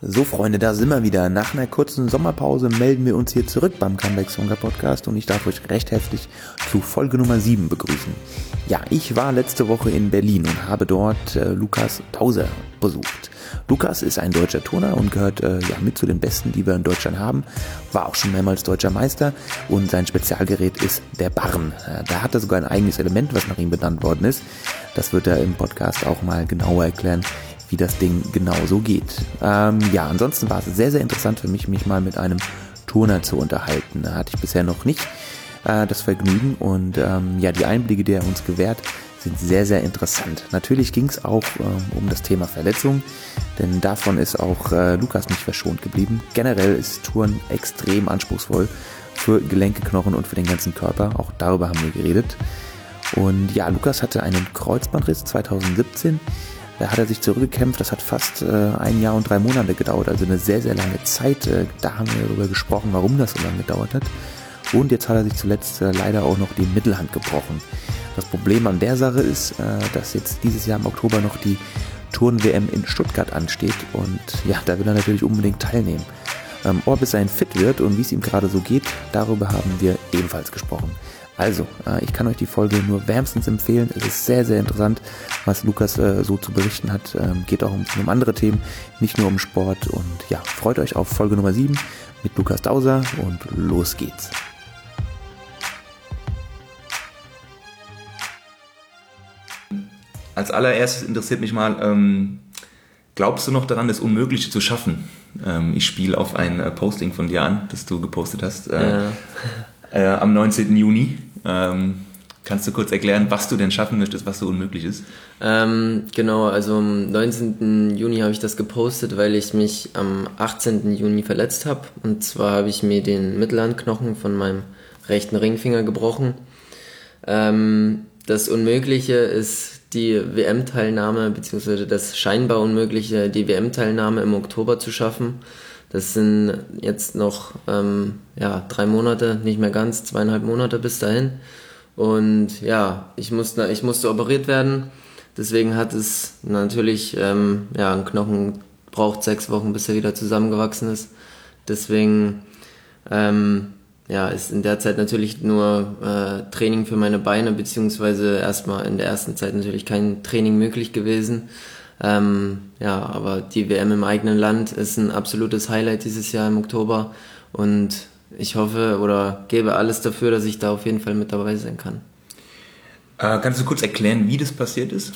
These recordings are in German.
So, Freunde, da sind wir wieder. Nach einer kurzen Sommerpause melden wir uns hier zurück beim Comeback Songer Podcast und ich darf euch recht herzlich zu Folge Nummer 7 begrüßen. Ja, ich war letzte Woche in Berlin und habe dort äh, Lukas Tauser besucht. Lukas ist ein deutscher Turner und gehört äh, ja mit zu den besten, die wir in Deutschland haben. War auch schon mehrmals deutscher Meister und sein Spezialgerät ist der Barren. Äh, da hat er sogar ein eigenes Element, was nach ihm benannt worden ist. Das wird er im Podcast auch mal genauer erklären wie das Ding genau so geht. Ähm, ja, ansonsten war es sehr, sehr interessant für mich, mich mal mit einem Turner zu unterhalten. Da hatte ich bisher noch nicht äh, das Vergnügen und ähm, ja, die Einblicke, die er uns gewährt, sind sehr, sehr interessant. Natürlich ging es auch äh, um das Thema Verletzung, denn davon ist auch äh, Lukas nicht verschont geblieben. Generell ist Touren extrem anspruchsvoll für Gelenke, Knochen und für den ganzen Körper. Auch darüber haben wir geredet. Und ja, Lukas hatte einen Kreuzbandriss 2017 da hat er sich zurückgekämpft. Das hat fast äh, ein Jahr und drei Monate gedauert, also eine sehr, sehr lange Zeit. Äh, da haben wir darüber gesprochen, warum das so lange gedauert hat. Und jetzt hat er sich zuletzt äh, leider auch noch die Mittelhand gebrochen. Das Problem an der Sache ist, äh, dass jetzt dieses Jahr im Oktober noch die Turn-WM in Stuttgart ansteht und ja, da will er natürlich unbedingt teilnehmen. Ähm, ob es sein fit wird und wie es ihm gerade so geht, darüber haben wir ebenfalls gesprochen. Also, äh, ich kann euch die Folge nur wärmstens empfehlen. Es ist sehr, sehr interessant, was Lukas äh, so zu berichten hat. Ähm, geht auch um, um andere Themen, nicht nur um Sport. Und ja, freut euch auf Folge Nummer 7 mit Lukas Dauser und los geht's. Als allererstes interessiert mich mal, ähm, glaubst du noch daran, das Unmögliche zu schaffen? Ähm, ich spiele auf ein äh, Posting von dir an, das du gepostet hast äh, ja. äh, am 19. Juni. Ähm, kannst du kurz erklären, was du denn schaffen möchtest, was so unmöglich ist? Ähm, genau, also am 19. Juni habe ich das gepostet, weil ich mich am 18. Juni verletzt habe. Und zwar habe ich mir den Mittelhandknochen von meinem rechten Ringfinger gebrochen. Ähm, das Unmögliche ist die WM-Teilnahme, beziehungsweise das scheinbar Unmögliche, die WM-Teilnahme im Oktober zu schaffen. Das sind jetzt noch ähm, ja, drei Monate, nicht mehr ganz, zweieinhalb Monate bis dahin. Und ja, ich musste, ich musste operiert werden. Deswegen hat es natürlich, ähm, ja, ein Knochen braucht sechs Wochen, bis er wieder zusammengewachsen ist. Deswegen ähm, ja, ist in der Zeit natürlich nur äh, Training für meine Beine, beziehungsweise erstmal in der ersten Zeit natürlich kein Training möglich gewesen. Ähm, ja, aber die WM im eigenen Land ist ein absolutes Highlight dieses Jahr im Oktober und ich hoffe oder gebe alles dafür, dass ich da auf jeden Fall mit dabei sein kann. Äh, kannst du kurz erklären, wie das passiert ist?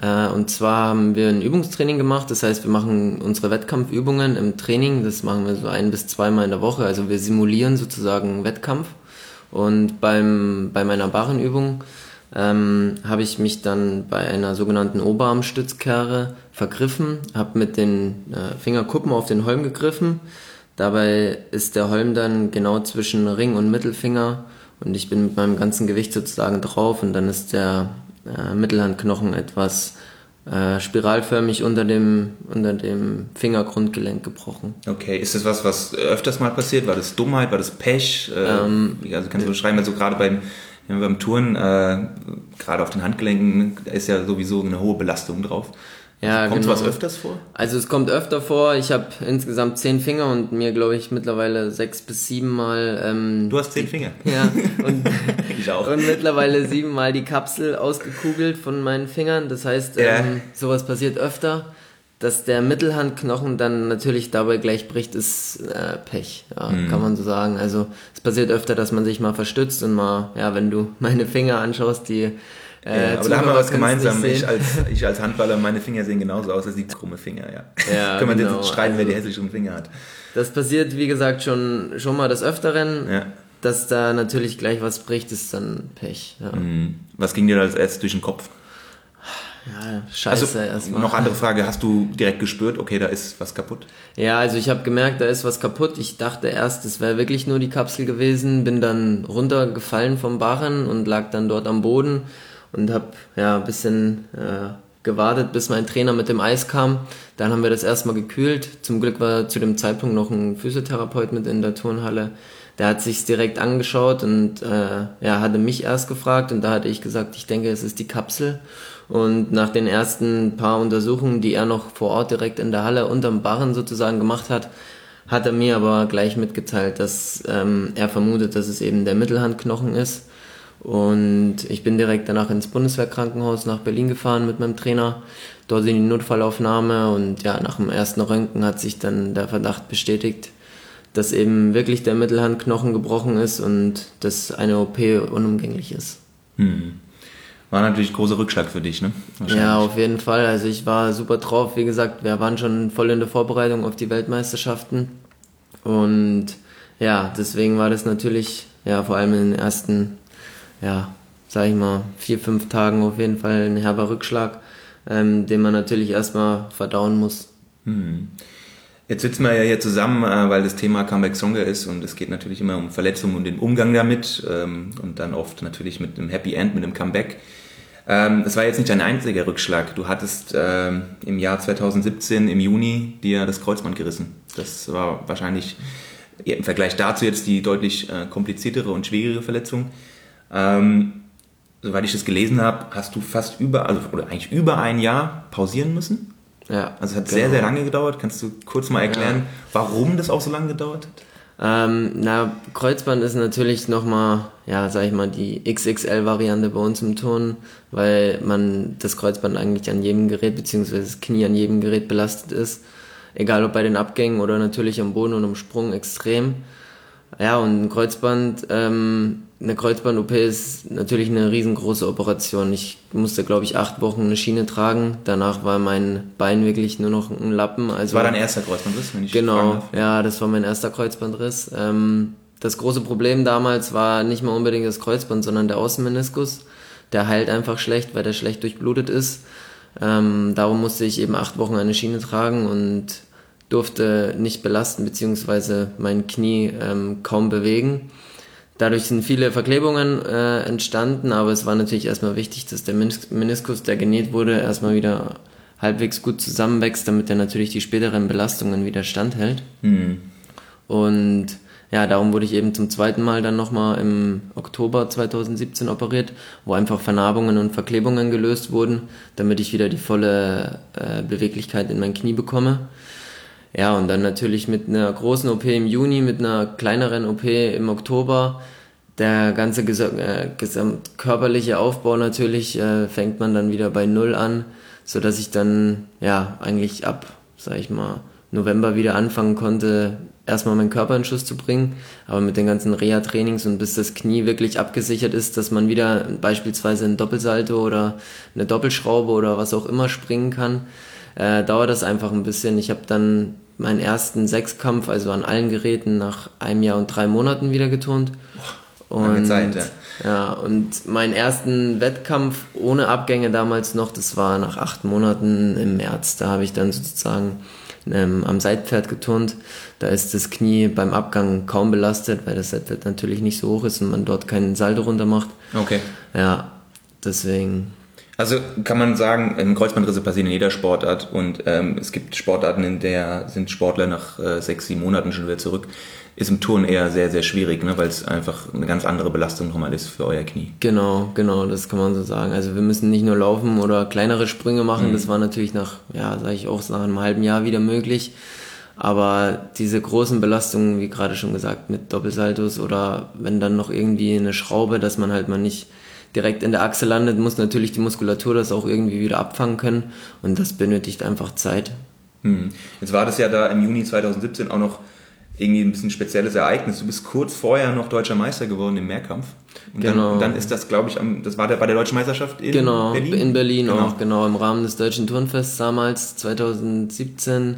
Äh, und zwar haben wir ein Übungstraining gemacht, das heißt, wir machen unsere Wettkampfübungen im Training, das machen wir so ein bis zweimal in der Woche, also wir simulieren sozusagen Wettkampf. Und beim, bei meiner Barrenübung ähm, habe ich mich dann bei einer sogenannten Oberarmstützkehre vergriffen, habe mit den äh, Fingerkuppen auf den Holm gegriffen. Dabei ist der Holm dann genau zwischen Ring und Mittelfinger und ich bin mit meinem ganzen Gewicht sozusagen drauf und dann ist der äh, Mittelhandknochen etwas äh, spiralförmig unter dem, unter dem Fingergrundgelenk gebrochen. Okay, ist das was, was öfters mal passiert? War das Dummheit? War das Pech? Äh, ähm, also kannst du beschreiben, also gerade beim ja, beim Touren, äh, gerade auf den Handgelenken, da ist ja sowieso eine hohe Belastung drauf. Ja, kommt genau. sowas öfters vor? Also es kommt öfter vor. Ich habe insgesamt zehn Finger und mir, glaube ich, mittlerweile sechs bis sieben Mal. Ähm, du hast zehn Finger. Ja. Und, ich auch. Und mittlerweile sieben Mal die Kapsel ausgekugelt von meinen Fingern. Das heißt, ja. ähm, sowas passiert öfter. Dass der Mittelhandknochen dann natürlich dabei gleich bricht, ist äh, Pech, ja, mhm. kann man so sagen. Also es passiert öfter, dass man sich mal verstützt und mal, ja, wenn du meine Finger anschaust, die äh, ja, aber da haben wir was gemeinsam. Ich als, ich als Handballer, meine Finger sehen genauso aus als die krumme Finger, ja. ja Können wir genau. jetzt streiten, wer die also hässlicheren Finger hat. Das passiert, wie gesagt, schon, schon mal des Öfteren. Ja. Dass da natürlich gleich was bricht, ist dann Pech. Ja. Mhm. Was ging dir als erstes durch den Kopf? Ja, scheiße also, erstmal. Noch andere Frage, hast du direkt gespürt, okay, da ist was kaputt? Ja, also ich habe gemerkt, da ist was kaputt. Ich dachte erst, es wäre wirklich nur die Kapsel gewesen, bin dann runtergefallen vom Barren und lag dann dort am Boden und habe ja ein bisschen äh, gewartet, bis mein Trainer mit dem Eis kam. Dann haben wir das erstmal gekühlt. Zum Glück war zu dem Zeitpunkt noch ein Physiotherapeut mit in der Turnhalle. Der hat sich's direkt angeschaut und äh, ja, hatte mich erst gefragt und da hatte ich gesagt, ich denke, es ist die Kapsel. Und nach den ersten paar Untersuchungen, die er noch vor Ort direkt in der Halle unterm Barren sozusagen gemacht hat, hat er mir aber gleich mitgeteilt, dass ähm, er vermutet, dass es eben der Mittelhandknochen ist. Und ich bin direkt danach ins Bundeswehrkrankenhaus nach Berlin gefahren mit meinem Trainer. Dort in die Notfallaufnahme und ja, nach dem ersten Röntgen hat sich dann der Verdacht bestätigt, dass eben wirklich der Mittelhandknochen gebrochen ist und dass eine OP unumgänglich ist. Hm. War natürlich ein großer Rückschlag für dich, ne? Ja, auf jeden Fall. Also ich war super drauf. Wie gesagt, wir waren schon voll in der Vorbereitung auf die Weltmeisterschaften. Und ja, deswegen war das natürlich, ja, vor allem in den ersten, ja, sag ich mal, vier, fünf Tagen auf jeden Fall ein herber Rückschlag, ähm, den man natürlich erstmal verdauen muss. Hm. Jetzt sitzen wir ja hier zusammen, äh, weil das Thema Comeback Stronger ist und es geht natürlich immer um Verletzungen und den Umgang damit ähm, und dann oft natürlich mit einem Happy End, mit einem Comeback. Ähm, das war jetzt nicht dein einziger Rückschlag. Du hattest ähm, im Jahr 2017 im Juni dir das Kreuzband gerissen. Das war wahrscheinlich im Vergleich dazu jetzt die deutlich äh, kompliziertere und schwierigere Verletzung. Soweit ich das gelesen habe, hast du fast über, also oder eigentlich über ein Jahr pausieren müssen. Ja. Also es hat genau. sehr, sehr lange gedauert. Kannst du kurz mal erklären, ja. warum das auch so lange gedauert hat? Ähm, na, Kreuzband ist natürlich nochmal, ja, sag ich mal, die XXL-Variante bei uns im Turnen, weil man das Kreuzband eigentlich an jedem Gerät, beziehungsweise das Knie an jedem Gerät belastet ist. Egal ob bei den Abgängen oder natürlich am Boden und am Sprung extrem. Ja, und ein Kreuzband, ähm, eine Kreuzband-OP ist natürlich eine riesengroße Operation. Ich musste, glaube ich, acht Wochen eine Schiene tragen. Danach war mein Bein wirklich nur noch ein Lappen. Also, das war dein erster Kreuzbandriss, wenn ich Genau, ja, das war mein erster Kreuzbandriss. Ähm, das große Problem damals war nicht mal unbedingt das Kreuzband, sondern der Außenmeniskus. Der heilt einfach schlecht, weil der schlecht durchblutet ist. Ähm, darum musste ich eben acht Wochen eine Schiene tragen und durfte nicht belasten, beziehungsweise mein Knie ähm, kaum bewegen. Dadurch sind viele Verklebungen äh, entstanden, aber es war natürlich erstmal wichtig, dass der Meniskus, der genäht wurde, erstmal wieder halbwegs gut zusammenwächst, damit er natürlich die späteren Belastungen wieder standhält. Mhm. Und ja, darum wurde ich eben zum zweiten Mal dann nochmal im Oktober 2017 operiert, wo einfach Vernarbungen und Verklebungen gelöst wurden, damit ich wieder die volle äh, Beweglichkeit in mein Knie bekomme. Ja, und dann natürlich mit einer großen OP im Juni, mit einer kleineren OP im Oktober. Der ganze ges äh, gesamtkörperliche Aufbau natürlich äh, fängt man dann wieder bei Null an, so dass ich dann ja eigentlich ab, sag ich mal, November wieder anfangen konnte, erstmal meinen Körper in Schuss zu bringen, aber mit den ganzen Reha-Trainings und bis das Knie wirklich abgesichert ist, dass man wieder beispielsweise ein Doppelsalto oder eine Doppelschraube oder was auch immer springen kann, äh, dauert das einfach ein bisschen. Ich habe dann meinen ersten Sechskampf, also an allen Geräten, nach einem Jahr und drei Monaten wieder geturnt. Und, Zeit, ja. ja. und meinen ersten Wettkampf ohne Abgänge damals noch, das war nach acht Monaten im März. Da habe ich dann sozusagen ähm, am Seitpferd geturnt. Da ist das Knie beim Abgang kaum belastet, weil das Seitpferd natürlich nicht so hoch ist und man dort keinen Saldo runter macht. Okay. Ja, deswegen also kann man sagen, Kreuzbandrisse passieren in jeder Sportart und ähm, es gibt Sportarten, in der sind Sportler nach äh, sechs, sieben Monaten schon wieder zurück. Ist im Turnen eher sehr, sehr schwierig, ne, weil es einfach eine ganz andere Belastung nochmal ist für euer Knie. Genau, genau, das kann man so sagen. Also wir müssen nicht nur laufen oder kleinere Sprünge machen, mhm. das war natürlich nach, ja, sage ich auch, nach einem halben Jahr wieder möglich. Aber diese großen Belastungen, wie gerade schon gesagt, mit Doppelsaltos oder wenn dann noch irgendwie eine Schraube, dass man halt mal nicht direkt in der Achse landet, muss natürlich die Muskulatur das auch irgendwie wieder abfangen können und das benötigt einfach Zeit. Hm. Jetzt war das ja da im Juni 2017 auch noch irgendwie ein bisschen spezielles Ereignis. Du bist kurz vorher noch deutscher Meister geworden im Mehrkampf. Und genau. dann, dann ist das, glaube ich, am, das war der, bei der deutschen Meisterschaft in genau, Berlin. in Berlin genau. auch, genau, im Rahmen des Deutschen Turnfests damals, 2017.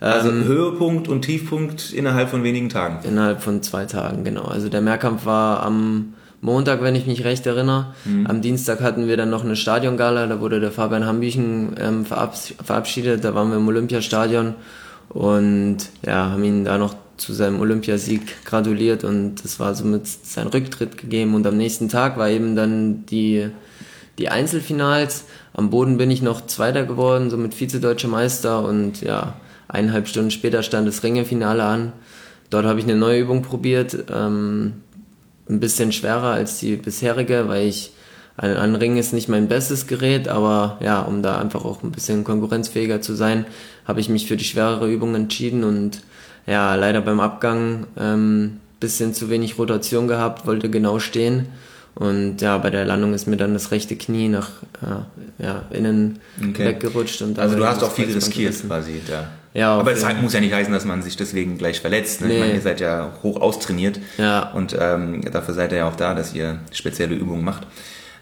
Also ähm, Höhepunkt und Tiefpunkt innerhalb von wenigen Tagen. Innerhalb von zwei Tagen, genau. Also der Mehrkampf war am Montag, wenn ich mich recht erinnere. Mhm. Am Dienstag hatten wir dann noch eine Stadiongala, da wurde der Fabian Hambüchen ähm, verabschiedet, da waren wir im Olympiastadion und ja, haben ihn da noch zu seinem Olympiasieg gratuliert und das war somit sein Rücktritt gegeben und am nächsten Tag war eben dann die, die Einzelfinals. Am Boden bin ich noch Zweiter geworden, somit Vize-Deutscher Meister und ja, eineinhalb Stunden später stand das Ringefinale an. Dort habe ich eine neue Übung probiert, ähm, ein bisschen schwerer als die bisherige, weil ich ein, ein Ring ist nicht mein bestes Gerät, aber ja, um da einfach auch ein bisschen konkurrenzfähiger zu sein, habe ich mich für die schwerere Übung entschieden und ja, leider beim Abgang ähm, bisschen zu wenig Rotation gehabt, wollte genau stehen. Und ja, bei der Landung ist mir dann das rechte Knie nach äh, ja, innen okay. weggerutscht. Und also du hast auch viel riskiert quasi da. Ja, Aber es muss ja nicht heißen, dass man sich deswegen gleich verletzt. Ne? Nee. Ich meine, ihr seid ja hoch austrainiert ja. und ähm, dafür seid ihr ja auch da, dass ihr spezielle Übungen macht.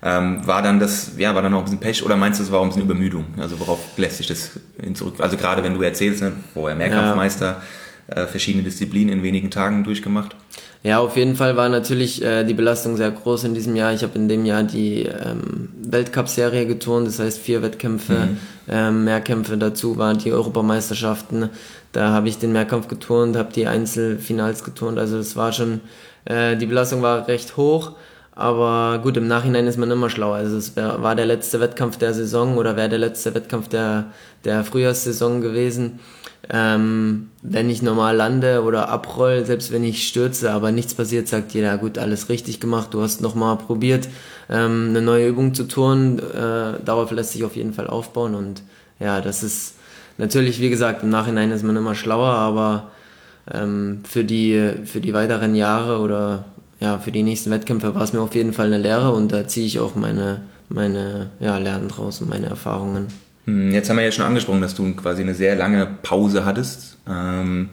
Ähm, war dann das, ja, war dann auch ein bisschen Pech oder meinst du, es war auch ein bisschen Übermüdung? Also worauf lässt sich das hin zurück? Also gerade wenn du erzählst, ne, vorher Mehrkampfmeister, ja. äh, verschiedene Disziplinen in wenigen Tagen durchgemacht. Ja, auf jeden Fall war natürlich äh, die Belastung sehr groß in diesem Jahr. Ich habe in dem Jahr die ähm, Weltcup-Serie geturnt, das heißt vier Wettkämpfe, mhm. ähm, Mehrkämpfe dazu waren die Europameisterschaften. Da habe ich den Mehrkampf geturnt, habe die Einzelfinals geturnt. Also das war schon, äh, die Belastung war recht hoch. Aber gut, im Nachhinein ist man immer schlauer. Also es wär, war der letzte Wettkampf der Saison oder wäre der letzte Wettkampf der, der Frühjahrssaison gewesen ähm, wenn ich normal lande oder abroll, selbst wenn ich stürze, aber nichts passiert, sagt jeder, gut, alles richtig gemacht, du hast nochmal probiert, ähm, eine neue Übung zu turnen, äh, darauf lässt sich auf jeden Fall aufbauen und ja, das ist natürlich, wie gesagt, im Nachhinein ist man immer schlauer, aber ähm, für, die, für die weiteren Jahre oder ja, für die nächsten Wettkämpfe war es mir auf jeden Fall eine Lehre und da ziehe ich auch meine, meine ja, Lernen draus und meine Erfahrungen. Hm, jetzt haben wir ja schon angesprochen, dass du quasi eine sehr lange Pause hattest. Ähm,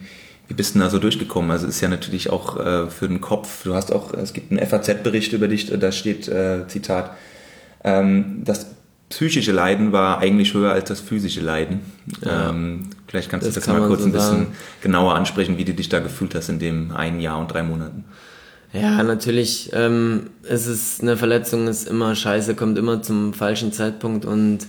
wie bist du denn da so durchgekommen? Also ist ja natürlich auch äh, für den Kopf, du hast auch, es gibt einen FAZ-Bericht über dich, da steht, äh, Zitat, ähm, das psychische Leiden war eigentlich höher als das physische Leiden. Ja, ähm, vielleicht kannst du das, das mal kurz so ein bisschen sagen. genauer ansprechen, wie du dich da gefühlt hast in dem einen Jahr und drei Monaten. Ja, natürlich. Ähm, es ist eine Verletzung, ist immer scheiße, kommt immer zum falschen Zeitpunkt und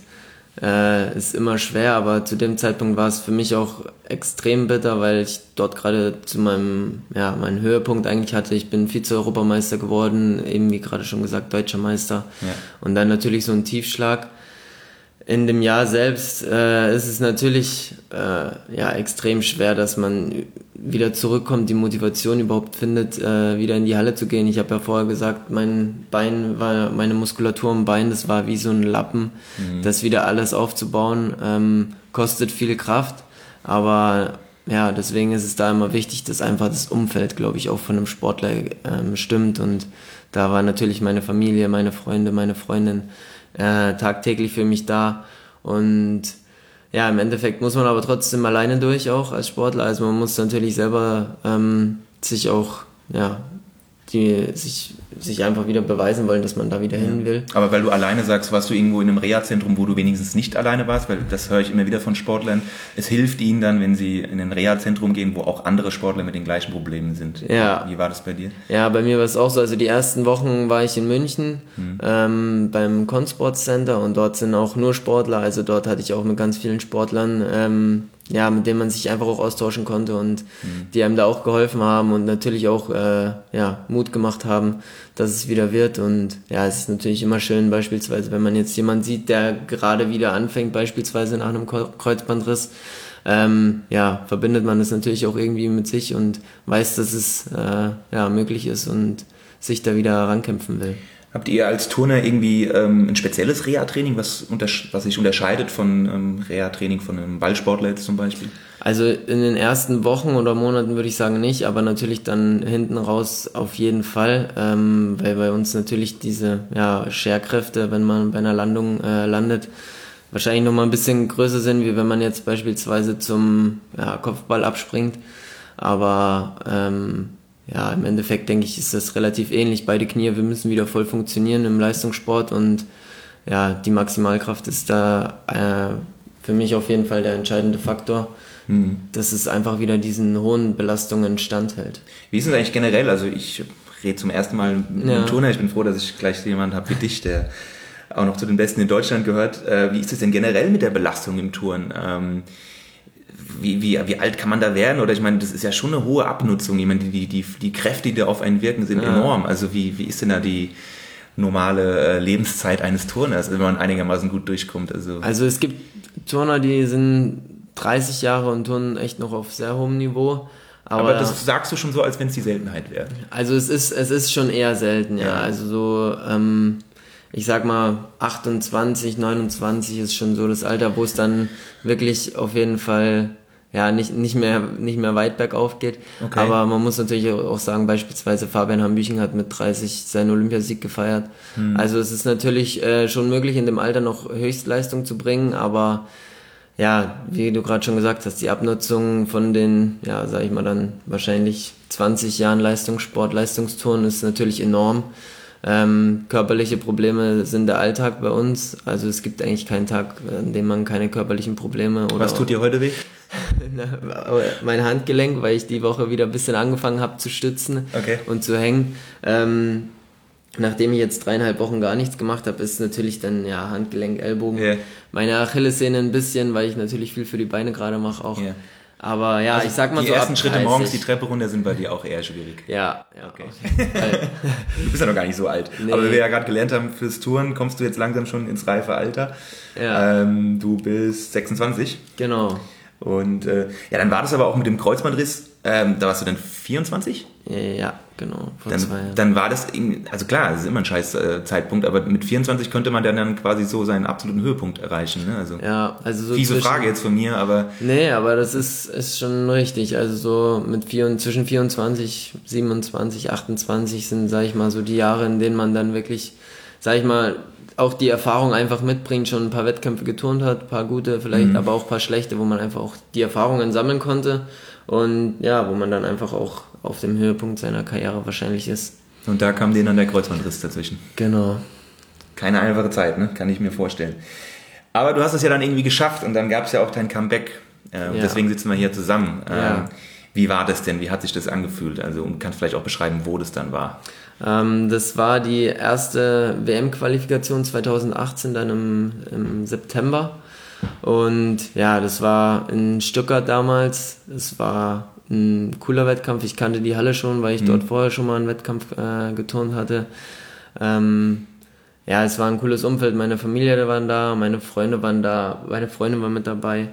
äh, ist immer schwer, aber zu dem Zeitpunkt war es für mich auch extrem bitter, weil ich dort gerade zu meinem, ja, meinen Höhepunkt eigentlich hatte. Ich bin Vize-Europameister geworden, eben wie gerade schon gesagt, Deutscher Meister. Ja. Und dann natürlich so ein Tiefschlag in dem Jahr selbst äh, ist es natürlich äh, ja extrem schwer, dass man wieder zurückkommt, die Motivation überhaupt findet, äh, wieder in die Halle zu gehen. Ich habe ja vorher gesagt, mein Bein war, meine Muskulatur im Bein, das war wie so ein Lappen. Mhm. Das wieder alles aufzubauen, ähm, kostet viel Kraft, aber ja, deswegen ist es da immer wichtig, dass einfach das Umfeld, glaube ich, auch von einem Sportler ähm, stimmt. Und da war natürlich meine Familie, meine Freunde, meine Freundin äh, tagtäglich für mich da. Und ja, im Endeffekt muss man aber trotzdem alleine durch auch als Sportler. Also man muss natürlich selber ähm, sich auch ja, die sich, sich einfach wieder beweisen wollen, dass man da wieder hin will. Aber weil du alleine sagst, warst du irgendwo in einem Reha-Zentrum, wo du wenigstens nicht alleine warst, weil das höre ich immer wieder von Sportlern. Es hilft ihnen dann, wenn sie in ein Reha-Zentrum gehen, wo auch andere Sportler mit den gleichen Problemen sind. Ja. Wie war das bei dir? Ja, bei mir war es auch so. Also die ersten Wochen war ich in München hm. ähm, beim Consport Center und dort sind auch nur Sportler. Also dort hatte ich auch mit ganz vielen Sportlern ähm, ja, mit denen man sich einfach auch austauschen konnte und mhm. die einem da auch geholfen haben und natürlich auch äh, ja, Mut gemacht haben, dass es wieder wird. Und ja, es ist natürlich immer schön, beispielsweise, wenn man jetzt jemanden sieht, der gerade wieder anfängt, beispielsweise nach einem Kreuzbandriss, ähm, ja, verbindet man das natürlich auch irgendwie mit sich und weiß, dass es äh, ja, möglich ist und sich da wieder rankämpfen will. Habt ihr als Turner irgendwie ähm, ein spezielles Reha-Training, was, was sich unterscheidet von ähm, Reha-Training von einem Ballsportler jetzt zum Beispiel? Also in den ersten Wochen oder Monaten würde ich sagen nicht, aber natürlich dann hinten raus auf jeden Fall, ähm, weil bei uns natürlich diese ja, Scherkräfte, wenn man bei einer Landung äh, landet, wahrscheinlich noch mal ein bisschen größer sind, wie wenn man jetzt beispielsweise zum ja, Kopfball abspringt. Aber ähm, ja, im Endeffekt denke ich, ist das relativ ähnlich. Beide Knie, wir müssen wieder voll funktionieren im Leistungssport und ja, die Maximalkraft ist da äh, für mich auf jeden Fall der entscheidende Faktor, mhm. dass es einfach wieder diesen hohen Belastungen standhält. Wie ist es eigentlich generell? Also ich rede zum ersten Mal mit ja. einem Turner. Ich bin froh, dass ich gleich jemanden habe wie dich, der auch noch zu den Besten in Deutschland gehört. Äh, wie ist es denn generell mit der Belastung im Touren? Ähm, wie, wie, wie alt kann man da werden? Oder ich meine, das ist ja schon eine hohe Abnutzung. Ich meine, die, die, die Kräfte, die da auf einen wirken, sind ja. enorm. Also wie, wie ist denn da die normale äh, Lebenszeit eines Turners, wenn man einigermaßen gut durchkommt? Also, also es gibt Turner, die sind 30 Jahre und turnen echt noch auf sehr hohem Niveau. Aber, aber das sagst du schon so, als wenn es die Seltenheit wäre. Also es ist, es ist schon eher selten, ja. ja. Also so, ähm, ich sag mal 28, 29 ist schon so das Alter, wo es dann wirklich auf jeden Fall ja, nicht, nicht mehr, nicht mehr weit bergauf geht. Okay. Aber man muss natürlich auch sagen, beispielsweise Fabian Hambüchen hat mit 30 seinen Olympiasieg gefeiert. Hm. Also es ist natürlich äh, schon möglich, in dem Alter noch Höchstleistung zu bringen, aber ja, wie du gerade schon gesagt hast, die Abnutzung von den, ja, sag ich mal dann wahrscheinlich 20 Jahren Leistungssport, Leistungsturnen ist natürlich enorm. Ähm, körperliche Probleme sind der Alltag bei uns. Also es gibt eigentlich keinen Tag, an dem man keine körperlichen Probleme oder. Was tut dir heute weh? mein Handgelenk, weil ich die Woche wieder ein bisschen angefangen habe zu stützen okay. und zu hängen. Ähm, nachdem ich jetzt dreieinhalb Wochen gar nichts gemacht habe, ist natürlich dann ja Handgelenk, Ellbogen, yeah. meine Achillessehne ein bisschen, weil ich natürlich viel für die Beine gerade mache auch. Yeah. Aber ja, also ich sag mal die so. Die ersten Schritte morgens die Treppe runter sind bei dir auch eher schwierig. Ja, ja. Okay. du bist ja noch gar nicht so alt. Nee. Aber wie wir ja gerade gelernt haben fürs Touren, kommst du jetzt langsam schon ins reife Alter. Ja. Ähm, du bist 26. Genau. Und äh, ja, dann war das aber auch mit dem Kreuzbandriss, ähm, da warst du dann 24? Ja, genau. Dann, dann, war das, also klar, das ist immer ein scheiß äh, Zeitpunkt, aber mit 24 könnte man dann, dann quasi so seinen absoluten Höhepunkt erreichen. Ne? Also, ja, also so fiese Frage jetzt von mir, aber... Nee, aber das ist, ist schon richtig. Also so mit vier, zwischen 24, 27, 28 sind, sag ich mal, so die Jahre, in denen man dann wirklich, sag ich mal, auch die Erfahrung einfach mitbringt, schon ein paar Wettkämpfe geturnt hat, ein paar gute vielleicht, mhm. aber auch ein paar schlechte, wo man einfach auch die Erfahrungen sammeln konnte und ja, wo man dann einfach auch auf dem Höhepunkt seiner Karriere wahrscheinlich ist. Und da kam denen dann der Kreuzbandriss dazwischen. Genau. Keine einfache Zeit, ne? kann ich mir vorstellen. Aber du hast es ja dann irgendwie geschafft und dann gab es ja auch dein Comeback. Äh, ja. Deswegen sitzen wir hier zusammen. Ja. Ähm, wie war das denn? Wie hat sich das angefühlt? Also und kannst vielleicht auch beschreiben, wo das dann war. Ähm, das war die erste WM-Qualifikation 2018 dann im, im September. Und ja, das war in Stuttgart damals. Es war ein cooler Wettkampf. Ich kannte die Halle schon, weil ich mhm. dort vorher schon mal einen Wettkampf äh, geturnt hatte. Ähm, ja, es war ein cooles Umfeld. Meine Familie waren da, meine Freunde waren da, meine Freundin war mit dabei.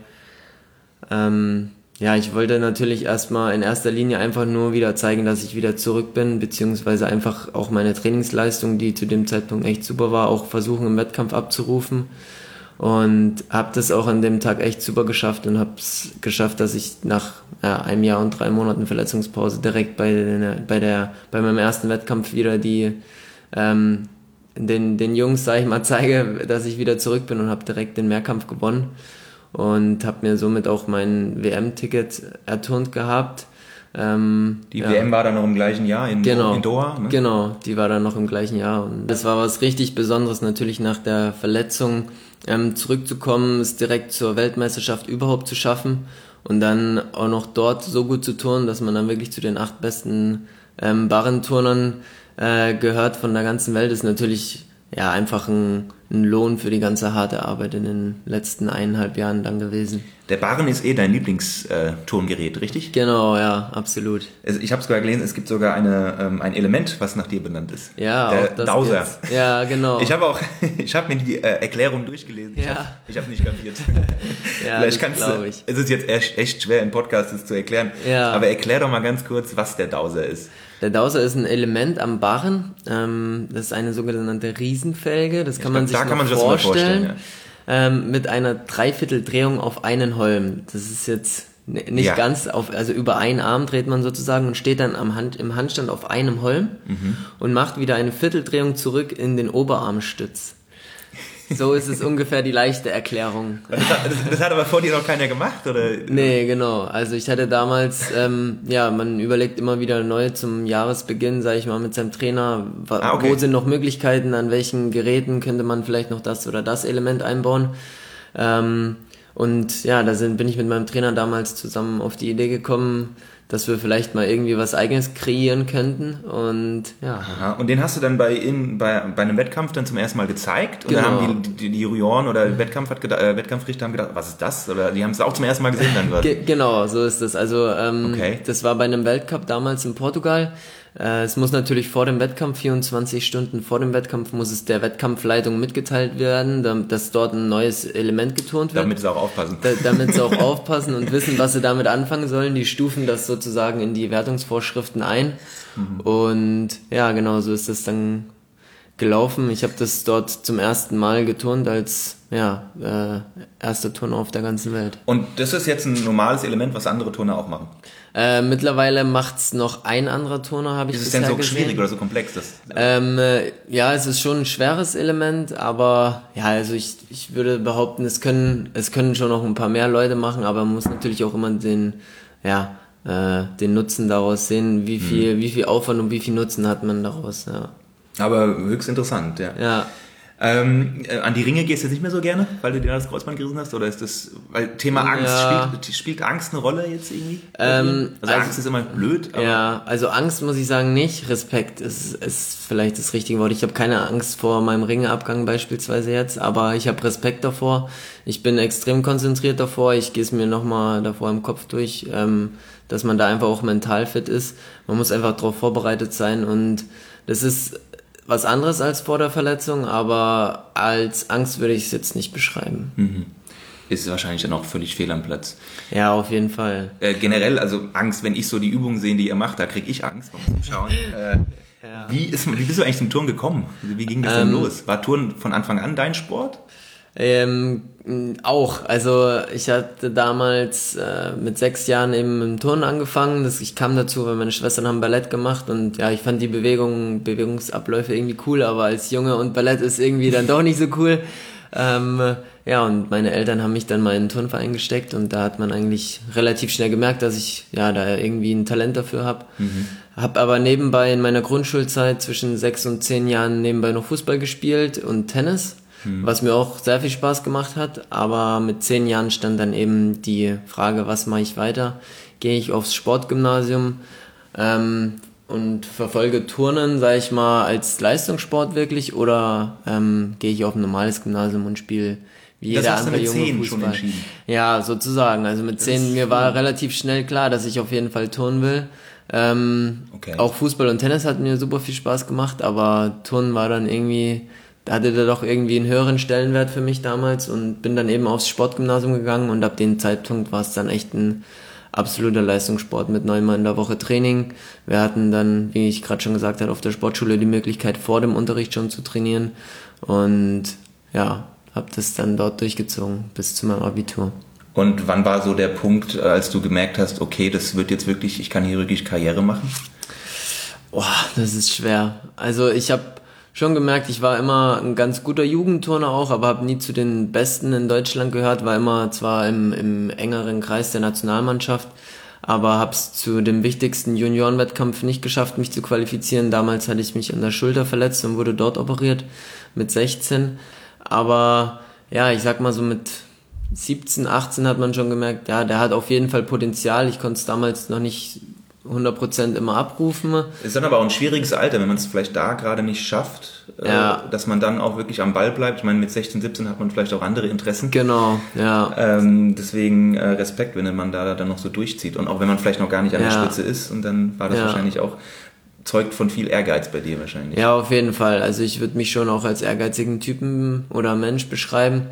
Ähm, ja, ich wollte natürlich erstmal in erster Linie einfach nur wieder zeigen, dass ich wieder zurück bin, beziehungsweise einfach auch meine Trainingsleistung, die zu dem Zeitpunkt echt super war, auch versuchen im Wettkampf abzurufen. Und habe das auch an dem Tag echt super geschafft und habe es geschafft, dass ich nach ja, einem Jahr und drei Monaten Verletzungspause direkt bei, der, bei, der, bei meinem ersten Wettkampf wieder die ähm, den, den Jungs, sag ich mal, zeige, dass ich wieder zurück bin und habe direkt den Mehrkampf gewonnen und habe mir somit auch mein WM-Ticket erturnt gehabt. Ähm, die ja. WM war dann noch im gleichen Jahr in, genau, in Doha? Ne? Genau, die war dann noch im gleichen Jahr. Und das war was richtig Besonderes, natürlich nach der Verletzung ähm, zurückzukommen, es direkt zur Weltmeisterschaft überhaupt zu schaffen und dann auch noch dort so gut zu turnen, dass man dann wirklich zu den acht besten ähm, Barrenturnern äh, gehört von der ganzen Welt, ist natürlich ja einfach ein ein Lohn für die ganze harte Arbeit in den letzten eineinhalb Jahren dann gewesen. Der Barren ist eh dein Lieblingstongerät, richtig? Genau, ja, absolut. Ich habe sogar gelesen, es gibt sogar eine, ähm, ein Element, was nach dir benannt ist. Ja, der auch das Dowser. Jetzt. Ja, genau. Ich habe auch, ich habe mir die äh, Erklärung durchgelesen. Ja. Ich habe hab nicht kapiert. ja, Vielleicht kannst du, ich. es ist jetzt echt, echt schwer im Podcast das zu erklären. Ja. Aber erklär doch mal ganz kurz, was der Dowser ist. Der Dowser ist ein Element am Barren. Ähm, das ist eine sogenannte Riesenfelge. Das kann man sich, kann man sich vorstellen. vorstellen ja. ähm, mit einer Dreivierteldrehung auf einen Holm. Das ist jetzt nicht ja. ganz auf, also über einen Arm dreht man sozusagen und steht dann am Hand, im Handstand auf einem Holm mhm. und macht wieder eine Vierteldrehung zurück in den Oberarmstütz. So ist es ungefähr die leichte Erklärung. Das hat, das, das hat, aber vor dir noch keiner gemacht, oder? Nee, genau. Also ich hatte damals, ähm, ja, man überlegt immer wieder neu zum Jahresbeginn, sage ich mal, mit seinem Trainer, ah, okay. wo sind noch Möglichkeiten, an welchen Geräten könnte man vielleicht noch das oder das Element einbauen. Ähm, und ja, da sind, bin ich mit meinem Trainer damals zusammen auf die Idee gekommen, dass wir vielleicht mal irgendwie was eigenes kreieren könnten und ja. Aha. Und den hast du dann bei, in, bei, bei einem Wettkampf dann zum ersten Mal gezeigt und genau. dann haben die, die, die Juroren oder Wettkampf hat äh, Wettkampfrichter haben gedacht, was ist das? Oder die haben es auch zum ersten Mal gesehen dann? Ge genau, so ist das. Also ähm, okay. das war bei einem Weltcup damals in Portugal. Äh, es muss natürlich vor dem Wettkampf, 24 Stunden vor dem Wettkampf, muss es der Wettkampfleitung mitgeteilt werden, dass dort ein neues Element geturnt wird. Damit sie auch aufpassen. Da, damit sie auch aufpassen und wissen, was sie damit anfangen sollen. Die stufen das sozusagen in die Wertungsvorschriften ein. Mhm. Und ja, genau so ist es dann gelaufen. Ich habe das dort zum ersten Mal geturnt als ja, äh, erster Turner auf der ganzen Welt. Und das ist jetzt ein normales Element, was andere Turner auch machen? Äh, mittlerweile macht's noch ein anderer Turner, habe ich Ist es denn so gesehen. schwierig oder so komplex? Das, ähm, äh, ja, es ist schon ein schweres Element, aber ja, also ich, ich würde behaupten, es können, es können schon noch ein paar mehr Leute machen, aber man muss natürlich auch immer den, ja, äh, den Nutzen daraus sehen, wie viel, mhm. wie viel Aufwand und wie viel Nutzen hat man daraus, ja. Aber höchst interessant, ja. Ja. Ähm, äh, an die Ringe gehst du jetzt nicht mehr so gerne, weil du dir das Kreuzband gerissen hast? Oder ist das, weil Thema Angst, ja. spielt, spielt Angst eine Rolle jetzt irgendwie? Ähm, also, also, Angst ist immer blöd. ja, also Angst muss ich sagen nicht. Respekt ist, ist vielleicht das richtige Wort. Ich habe keine Angst vor meinem Ringeabgang beispielsweise jetzt, aber ich habe Respekt davor. Ich bin extrem konzentriert davor. Ich gehe es mir nochmal davor im Kopf durch, ähm, dass man da einfach auch mental fit ist. Man muss einfach darauf vorbereitet sein und das ist was anderes als vor der Verletzung, aber als Angst würde ich es jetzt nicht beschreiben. Mhm. Ist wahrscheinlich dann auch völlig fehl am Platz. Ja, auf jeden Fall. Äh, generell, also Angst, wenn ich so die Übungen sehe, die ihr macht, da kriege ich Angst beim Schauen. Äh, ja. wie, ist, wie bist du eigentlich zum Turn gekommen? Wie ging das ähm, denn los? War Turn von Anfang an dein Sport? Ähm, auch. Also ich hatte damals äh, mit sechs Jahren eben im Turnen angefangen. Das, ich kam dazu, weil meine Schwestern haben Ballett gemacht und ja, ich fand die Bewegung, Bewegungsabläufe irgendwie cool, aber als Junge und Ballett ist irgendwie dann doch nicht so cool. Ähm, ja, und meine Eltern haben mich dann mal in den Turnverein gesteckt und da hat man eigentlich relativ schnell gemerkt, dass ich ja da irgendwie ein Talent dafür habe. Mhm. Hab aber nebenbei in meiner Grundschulzeit zwischen sechs und zehn Jahren nebenbei noch Fußball gespielt und Tennis mhm. was mir auch sehr viel Spaß gemacht hat. Aber mit zehn Jahren stand dann eben die Frage, was mache ich weiter? Gehe ich aufs Sportgymnasium ähm, und verfolge Turnen, sage ich mal, als Leistungssport wirklich oder ähm, gehe ich auf ein normales Gymnasium und spiele wie jeder das andere junge Fußball. Ja, sozusagen. Also mit zehn, mir war relativ schnell klar, dass ich auf jeden Fall turnen will. Ähm, okay. Auch Fußball und Tennis hat mir super viel Spaß gemacht, aber Turnen war dann irgendwie da hatte der doch irgendwie einen höheren Stellenwert für mich damals und bin dann eben aufs Sportgymnasium gegangen und ab dem Zeitpunkt war es dann echt ein absoluter Leistungssport mit neunmal in der Woche Training. Wir hatten dann, wie ich gerade schon gesagt habe, auf der Sportschule die Möglichkeit vor dem Unterricht schon zu trainieren und ja, habe das dann dort durchgezogen bis zu meinem Abitur. Und wann war so der Punkt, äh, als du gemerkt hast, okay, das wird jetzt wirklich, ich kann hier wirklich Karriere machen? Boah, das ist schwer. Also ich habe schon gemerkt, ich war immer ein ganz guter Jugendturner auch, aber habe nie zu den Besten in Deutschland gehört, war immer zwar im, im engeren Kreis der Nationalmannschaft, aber habe es zu dem wichtigsten Juniorenwettkampf nicht geschafft, mich zu qualifizieren. Damals hatte ich mich an der Schulter verletzt und wurde dort operiert mit 16. Aber ja, ich sag mal so mit 17, 18 hat man schon gemerkt, ja, der hat auf jeden Fall Potenzial. Ich konnte es damals noch nicht 100% immer abrufen. Ist dann aber auch ein schwieriges Alter, wenn man es vielleicht da gerade nicht schafft, äh, ja. dass man dann auch wirklich am Ball bleibt. Ich meine, mit 16, 17 hat man vielleicht auch andere Interessen. Genau, ja. Ähm, deswegen äh, Respekt, wenn man da dann noch so durchzieht. Und auch wenn man vielleicht noch gar nicht an ja. der Spitze ist. Und dann war das ja. wahrscheinlich auch, zeugt von viel Ehrgeiz bei dir wahrscheinlich. Ja, auf jeden Fall. Also ich würde mich schon auch als ehrgeizigen Typen oder Mensch beschreiben.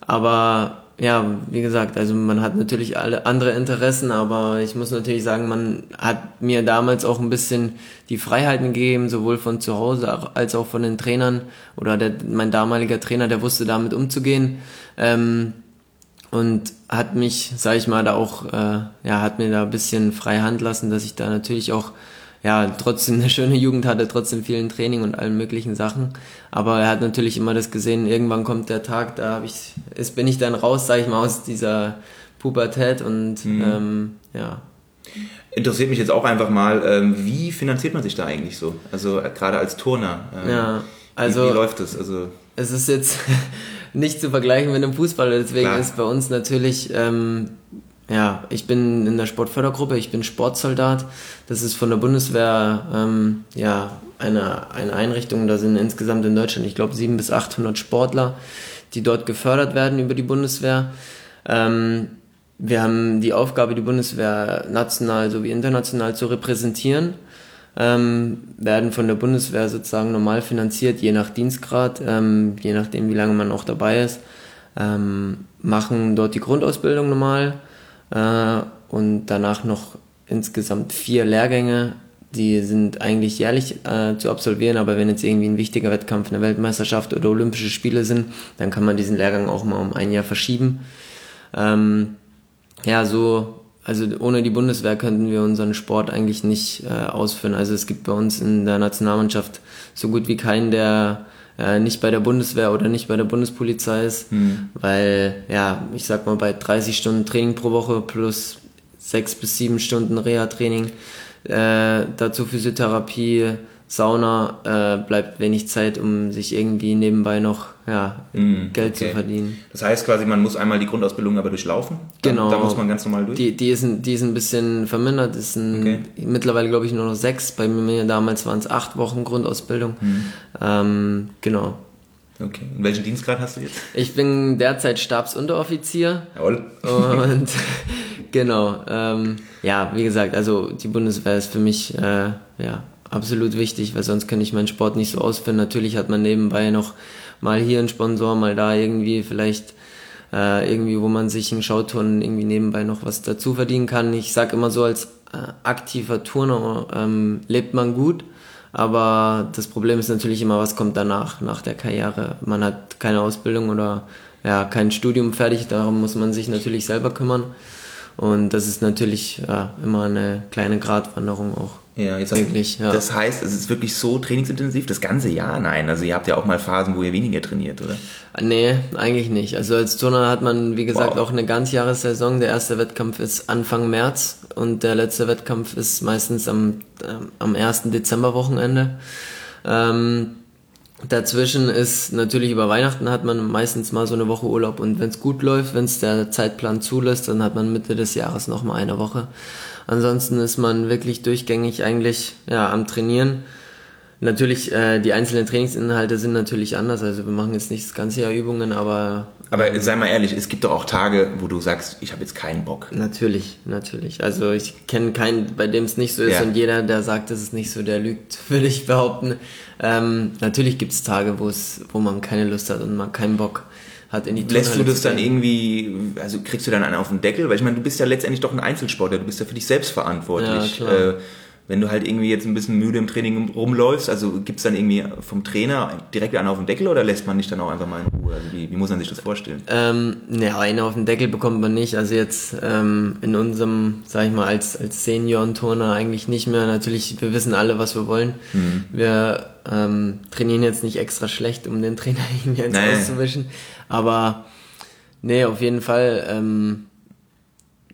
Aber ja, wie gesagt, also man hat natürlich alle andere Interessen, aber ich muss natürlich sagen, man hat mir damals auch ein bisschen die Freiheiten gegeben, sowohl von zu Hause als auch von den Trainern. Oder der, mein damaliger Trainer, der wusste damit umzugehen. Ähm, und hat mich, sag ich mal, da auch, äh, ja, hat mir da ein bisschen frei Hand lassen, dass ich da natürlich auch ja, trotzdem eine schöne Jugend hatte, trotzdem vielen Training und allen möglichen Sachen. Aber er hat natürlich immer das gesehen, irgendwann kommt der Tag, da hab ich, ist, bin ich dann raus, sage ich mal, aus dieser Pubertät und mhm. ähm, ja. Interessiert mich jetzt auch einfach mal, ähm, wie finanziert man sich da eigentlich so? Also äh, gerade als Turner. Ähm, ja, also. Wie, wie läuft das? Also es ist jetzt nicht zu vergleichen mit einem Fußballer, deswegen Klar. ist bei uns natürlich ähm, ja, ich bin in der Sportfördergruppe, ich bin Sportsoldat. Das ist von der Bundeswehr ähm, ja, eine, eine Einrichtung, da sind insgesamt in Deutschland, ich glaube, 700 bis 800 Sportler, die dort gefördert werden über die Bundeswehr. Ähm, wir haben die Aufgabe, die Bundeswehr national sowie international zu repräsentieren, ähm, werden von der Bundeswehr sozusagen normal finanziert, je nach Dienstgrad, ähm, je nachdem, wie lange man auch dabei ist, ähm, machen dort die Grundausbildung normal äh, und danach noch insgesamt vier Lehrgänge, die sind eigentlich jährlich äh, zu absolvieren, aber wenn jetzt irgendwie ein wichtiger Wettkampf, eine Weltmeisterschaft oder Olympische Spiele sind, dann kann man diesen Lehrgang auch mal um ein Jahr verschieben. Ähm, ja, so, also ohne die Bundeswehr könnten wir unseren Sport eigentlich nicht äh, ausführen. Also es gibt bei uns in der Nationalmannschaft so gut wie keinen, der äh, nicht bei der Bundeswehr oder nicht bei der Bundespolizei ist, mhm. weil, ja, ich sag mal, bei 30 Stunden Training pro Woche plus sechs bis sieben Stunden Reha-Training, äh, dazu Physiotherapie, Sauna, äh, bleibt wenig Zeit, um sich irgendwie nebenbei noch ja, mm, Geld okay. zu verdienen. Das heißt quasi, man muss einmal die Grundausbildung aber durchlaufen. Genau. Da muss man ganz normal durch. Die, die, ist, ein, die ist ein bisschen vermindert. Ist ein, okay. mittlerweile glaube ich nur noch sechs. Bei mir damals waren es acht Wochen Grundausbildung. Mm. Ähm, genau. Okay. Und welchen Dienstgrad hast du jetzt? Ich bin derzeit Stabsunteroffizier. Jawohl. Und genau. Ähm, ja, wie gesagt, also die Bundeswehr ist für mich äh, ja, absolut wichtig, weil sonst könnte ich meinen Sport nicht so ausführen. Natürlich hat man nebenbei noch mal hier einen Sponsor, mal da irgendwie vielleicht äh, irgendwie, wo man sich in Schauturnen irgendwie nebenbei noch was dazu verdienen kann. Ich sag immer so, als äh, aktiver Turner ähm, lebt man gut aber das Problem ist natürlich immer, was kommt danach, nach der Karriere. Man hat keine Ausbildung oder ja, kein Studium fertig, darum muss man sich natürlich selber kümmern. Und das ist natürlich ja, immer eine kleine Gratwanderung auch. Ja, jetzt wirklich, ja. Das heißt, es ist wirklich so trainingsintensiv das ganze Jahr? Nein, also ihr habt ja auch mal Phasen, wo ihr weniger trainiert, oder? Nee, eigentlich nicht. Also als Turner hat man, wie gesagt, wow. auch eine Ganzjahressaison. Der erste Wettkampf ist Anfang März und der letzte Wettkampf ist meistens am, am 1. Dezemberwochenende. Ähm, Dazwischen ist natürlich über Weihnachten hat man meistens mal so eine Woche Urlaub und wenn es gut läuft, wenn es der Zeitplan zulässt, dann hat man Mitte des Jahres noch mal eine Woche. Ansonsten ist man wirklich durchgängig eigentlich ja am Trainieren. Natürlich, äh, die einzelnen Trainingsinhalte sind natürlich anders. Also wir machen jetzt nicht das ganze Jahr Übungen, aber. Aber sei mal ehrlich, es gibt doch auch Tage, wo du sagst, ich habe jetzt keinen Bock. Natürlich, natürlich. Also ich kenne keinen, bei dem es nicht so ist ja. und jeder, der sagt, es ist nicht so, der lügt, würde ich behaupten. Ähm, natürlich gibt es Tage, wo es, wo man keine Lust hat und man keinen Bock hat in die Lässt du das dann irgendwie, also kriegst du dann einen auf den Deckel? Weil ich meine, du bist ja letztendlich doch ein Einzelsportler, du bist ja für dich selbst verantwortlich. Ja, klar. Äh, wenn du halt irgendwie jetzt ein bisschen müde im Training rumläufst, also gibt es dann irgendwie vom Trainer direkt einen auf den Deckel oder lässt man dich dann auch einfach mal in Ruhe? Also wie, wie muss man sich das vorstellen? Ähm, ja, einen auf den Deckel bekommt man nicht. Also jetzt ähm, in unserem, sag ich mal, als, als Seniorenturner eigentlich nicht mehr. Natürlich, wir wissen alle, was wir wollen. Mhm. Wir ähm, trainieren jetzt nicht extra schlecht, um den Trainer irgendwie ins nee. auszuwischen. Aber nee, auf jeden Fall. Ähm,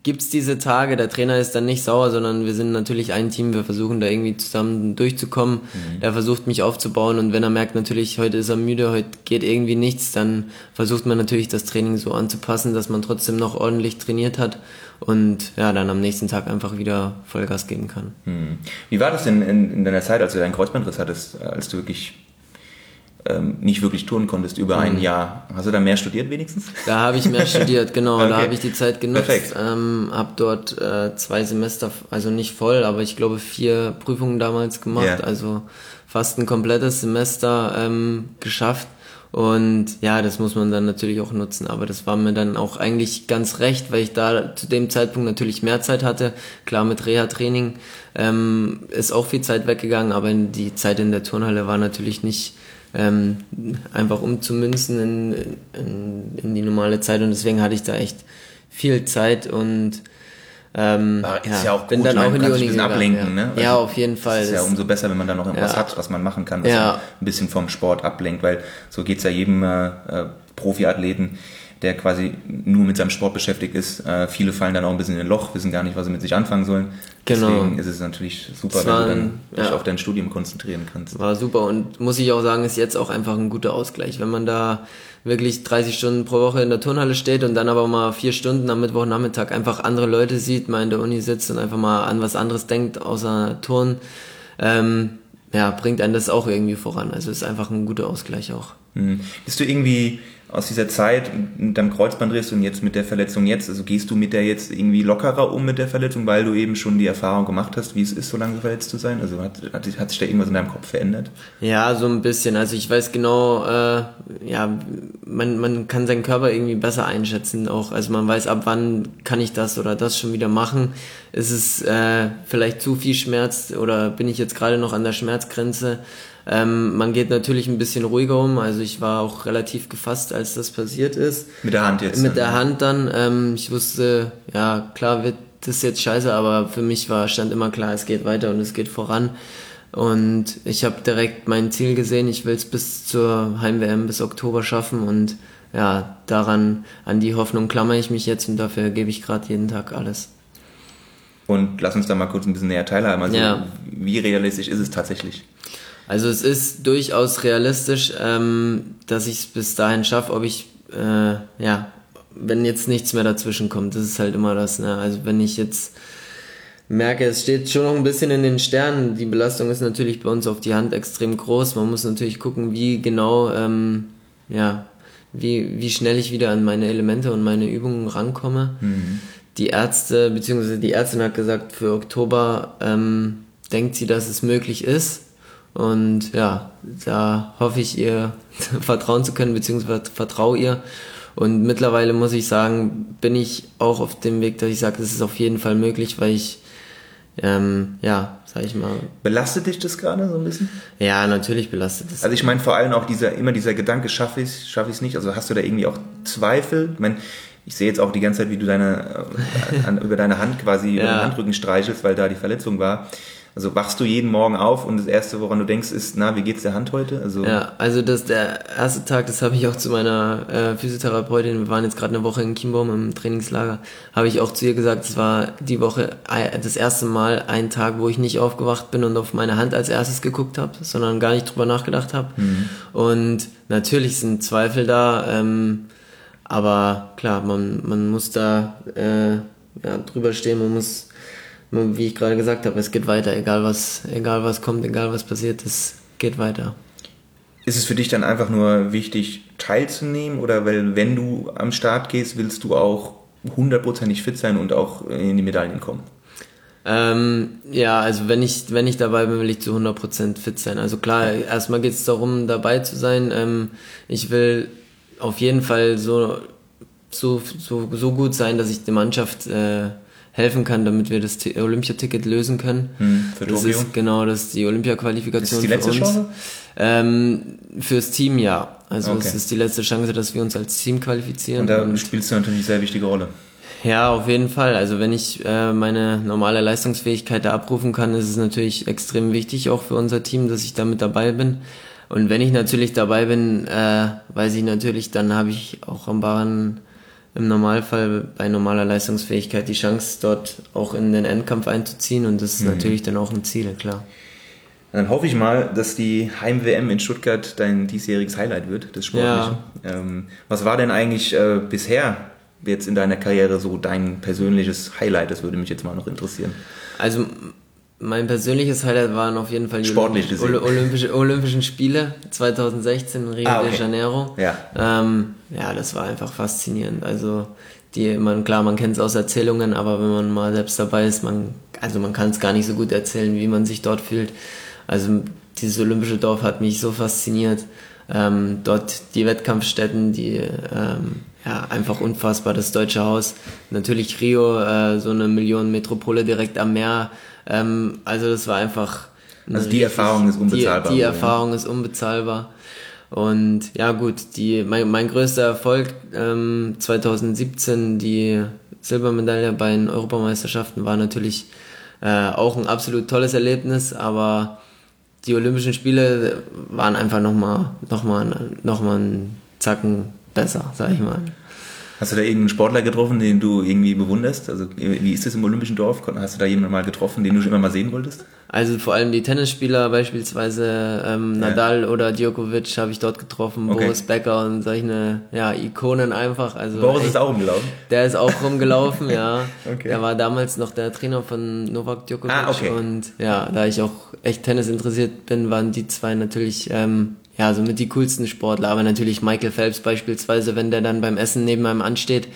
gibt es diese Tage, der Trainer ist dann nicht sauer, sondern wir sind natürlich ein Team, wir versuchen da irgendwie zusammen durchzukommen. Mhm. Er versucht mich aufzubauen und wenn er merkt natürlich, heute ist er müde, heute geht irgendwie nichts, dann versucht man natürlich das Training so anzupassen, dass man trotzdem noch ordentlich trainiert hat und ja, dann am nächsten Tag einfach wieder Vollgas geben kann. Mhm. Wie war das denn in, in deiner Zeit, als du deinen Kreuzbandriss hattest, als du wirklich ähm, nicht wirklich tun konntest über mhm. ein Jahr. Hast du da mehr studiert wenigstens? Da habe ich mehr studiert, genau. okay. Da habe ich die Zeit genutzt. Perfekt. Ähm, habe dort äh, zwei Semester, also nicht voll, aber ich glaube vier Prüfungen damals gemacht. Yeah. Also fast ein komplettes Semester ähm, geschafft. Und ja, das muss man dann natürlich auch nutzen. Aber das war mir dann auch eigentlich ganz recht, weil ich da zu dem Zeitpunkt natürlich mehr Zeit hatte. Klar, mit Reha-Training ähm, ist auch viel Zeit weggegangen, aber die Zeit in der Turnhalle war natürlich nicht ähm, einfach umzumünzen in, in, in, die normale Zeit und deswegen hatte ich da echt viel Zeit und ähm, ist ja, auch gut, bin dann auch in die Uni ein ablenken, ja. ne? Also ja, auf jeden Fall. Ist ja umso besser, wenn man dann noch irgendwas ja. hat, was man machen kann, was ja. ein bisschen vom Sport ablenkt, weil so geht's ja jedem äh, äh Profiathleten, der quasi nur mit seinem Sport beschäftigt ist. Äh, viele fallen dann auch ein bisschen in ein Loch, wissen gar nicht, was sie mit sich anfangen sollen. Genau. Deswegen ist es natürlich super, war, wenn du dann dich ja, auf dein Studium konzentrieren kannst. War super und muss ich auch sagen, ist jetzt auch einfach ein guter Ausgleich, wenn man da wirklich 30 Stunden pro Woche in der Turnhalle steht und dann aber mal vier Stunden am Mittwochnachmittag einfach andere Leute sieht, mal in der Uni sitzt und einfach mal an was anderes denkt außer Turn. Ähm, ja, bringt einen das auch irgendwie voran. Also ist einfach ein guter Ausgleich auch. Mhm. Bist du irgendwie aus dieser Zeit mit deinem Kreuzbandriss und jetzt mit der Verletzung jetzt, also gehst du mit der jetzt irgendwie lockerer um mit der Verletzung, weil du eben schon die Erfahrung gemacht hast, wie es ist, so lange verletzt zu sein? Also hat, hat, hat sich da irgendwas in deinem Kopf verändert? Ja, so ein bisschen. Also ich weiß genau, äh, ja, man, man kann seinen Körper irgendwie besser einschätzen auch. Also man weiß, ab wann kann ich das oder das schon wieder machen. Ist es äh, vielleicht zu viel Schmerz oder bin ich jetzt gerade noch an der Schmerzgrenze? Ähm, man geht natürlich ein bisschen ruhiger um. Also ich war auch relativ gefasst, als das passiert ist. Mit der Hand jetzt? Mit der Hand dann. Ähm, ich wusste, ja klar wird das jetzt scheiße, aber für mich war stand immer klar, es geht weiter und es geht voran. Und ich habe direkt mein Ziel gesehen, ich will es bis zur Heim-WM bis Oktober schaffen und ja, daran, an die Hoffnung klammere ich mich jetzt und dafür gebe ich gerade jeden Tag alles. Und lass uns da mal kurz ein bisschen näher teilhaben. Also, ja. wie realistisch ist es tatsächlich? Also, es ist durchaus realistisch, ähm, dass ich es bis dahin schaffe, ob ich, äh, ja, wenn jetzt nichts mehr dazwischen kommt. Das ist halt immer das, ne? Also, wenn ich jetzt merke, es steht schon noch ein bisschen in den Sternen. Die Belastung ist natürlich bei uns auf die Hand extrem groß. Man muss natürlich gucken, wie genau, ähm, ja, wie, wie schnell ich wieder an meine Elemente und meine Übungen rankomme. Mhm. Die Ärzte, beziehungsweise die Ärztin hat gesagt, für Oktober ähm, denkt sie, dass es möglich ist. Und ja, da hoffe ich ihr vertrauen zu können, beziehungsweise vertraue ihr. Und mittlerweile muss ich sagen, bin ich auch auf dem Weg, dass ich sage, es ist auf jeden Fall möglich, weil ich ähm, ja, sag ich mal. Belastet dich das gerade so ein bisschen? Ja, natürlich belastet es. Also ich meine vor allem auch dieser, immer dieser Gedanke, schaffe ich es, schaffe ich es nicht? Also hast du da irgendwie auch Zweifel? Ich meine, ich sehe jetzt auch die ganze Zeit, wie du deine, äh, an, über deine Hand quasi, ja. über den Handrücken streichelst, weil da die Verletzung war. Also wachst du jeden Morgen auf und das erste, woran du denkst, ist, na, wie geht's der Hand heute? Also ja, also das der erste Tag, das habe ich auch zu meiner äh, Physiotherapeutin. Wir waren jetzt gerade eine Woche in Chiembaum im Trainingslager, habe ich auch zu ihr gesagt, es war die Woche das erste Mal ein Tag, wo ich nicht aufgewacht bin und auf meine Hand als erstes geguckt habe, sondern gar nicht drüber nachgedacht habe. Mhm. Und natürlich sind Zweifel da, ähm, aber klar, man man muss da äh, ja, drüber stehen, man muss wie ich gerade gesagt habe, es geht weiter, egal was, egal was kommt, egal was passiert, es geht weiter. Ist es für dich dann einfach nur wichtig, teilzunehmen oder weil wenn du am Start gehst, willst du auch hundertprozentig fit sein und auch in die Medaillen kommen? Ähm, ja, also wenn ich, wenn ich dabei bin, will ich zu 100% fit sein. Also klar, erstmal geht es darum, dabei zu sein. Ähm, ich will auf jeden Fall so, so, so, so gut sein, dass ich die Mannschaft äh, helfen kann, damit wir das Olympiaticket lösen können. Hm, für das Tokio. ist genau das ist die Olympia-Qualifikation ist die letzte für uns. Chance? Ähm, fürs Team ja. Also okay. es ist die letzte Chance, dass wir uns als Team qualifizieren. Und da und spielst du natürlich eine sehr wichtige Rolle. Ja, auf jeden Fall. Also wenn ich äh, meine normale Leistungsfähigkeit da abrufen kann, ist es natürlich extrem wichtig auch für unser Team, dass ich da mit dabei bin. Und wenn ich natürlich dabei bin, äh, weiß ich natürlich, dann habe ich auch am Bahn im Normalfall bei normaler Leistungsfähigkeit die Chance, dort auch in den Endkampf einzuziehen und das ist mhm. natürlich dann auch ein Ziel, klar. Dann hoffe ich mal, dass die Heim-WM in Stuttgart dein diesjähriges Highlight wird, das Sportliche. Ja. Ähm, was war denn eigentlich äh, bisher jetzt in deiner Karriere so dein persönliches Highlight? Das würde mich jetzt mal noch interessieren. Also mein persönliches Highlight waren auf jeden Fall die Sportlich Olympische, Olympischen Spiele 2016 in Rio ah, okay. de Janeiro. Ja. Ähm, ja, das war einfach faszinierend. Also die, man klar, man kennt es aus Erzählungen, aber wenn man mal selbst dabei ist, man, also man kann es gar nicht so gut erzählen, wie man sich dort fühlt. Also dieses olympische Dorf hat mich so fasziniert. Ähm, dort die Wettkampfstätten, die ähm, ja einfach unfassbar. Das deutsche Haus, natürlich Rio, äh, so eine Millionenmetropole direkt am Meer ähm, also das war einfach. Also die Erfahrung ist unbezahlbar. Die, die Erfahrung ist unbezahlbar. Und ja gut, die, mein, mein größter Erfolg ähm, 2017, die Silbermedaille bei den Europameisterschaften, war natürlich äh, auch ein absolut tolles Erlebnis, aber die Olympischen Spiele waren einfach nochmal noch mal, noch mal einen Zacken besser, sag ich mal. Hast du da irgendeinen Sportler getroffen, den du irgendwie bewunderst? Also wie ist das im Olympischen Dorf? Hast du da jemanden mal getroffen, den du schon immer mal sehen wolltest? Also vor allem die Tennisspieler, beispielsweise ähm, Nadal ja. oder Djokovic habe ich dort getroffen, okay. Boris Becker und solche ja, Ikonen einfach. Also Boris echt, ist auch rumgelaufen? Der ist auch rumgelaufen, ja. Okay. Der war damals noch der Trainer von Novak Djokovic ah, okay. und ja, da ich auch echt Tennis interessiert bin, waren die zwei natürlich ähm, ja, somit die coolsten Sportler. Aber natürlich Michael Phelps beispielsweise, wenn der dann beim Essen neben einem ansteht,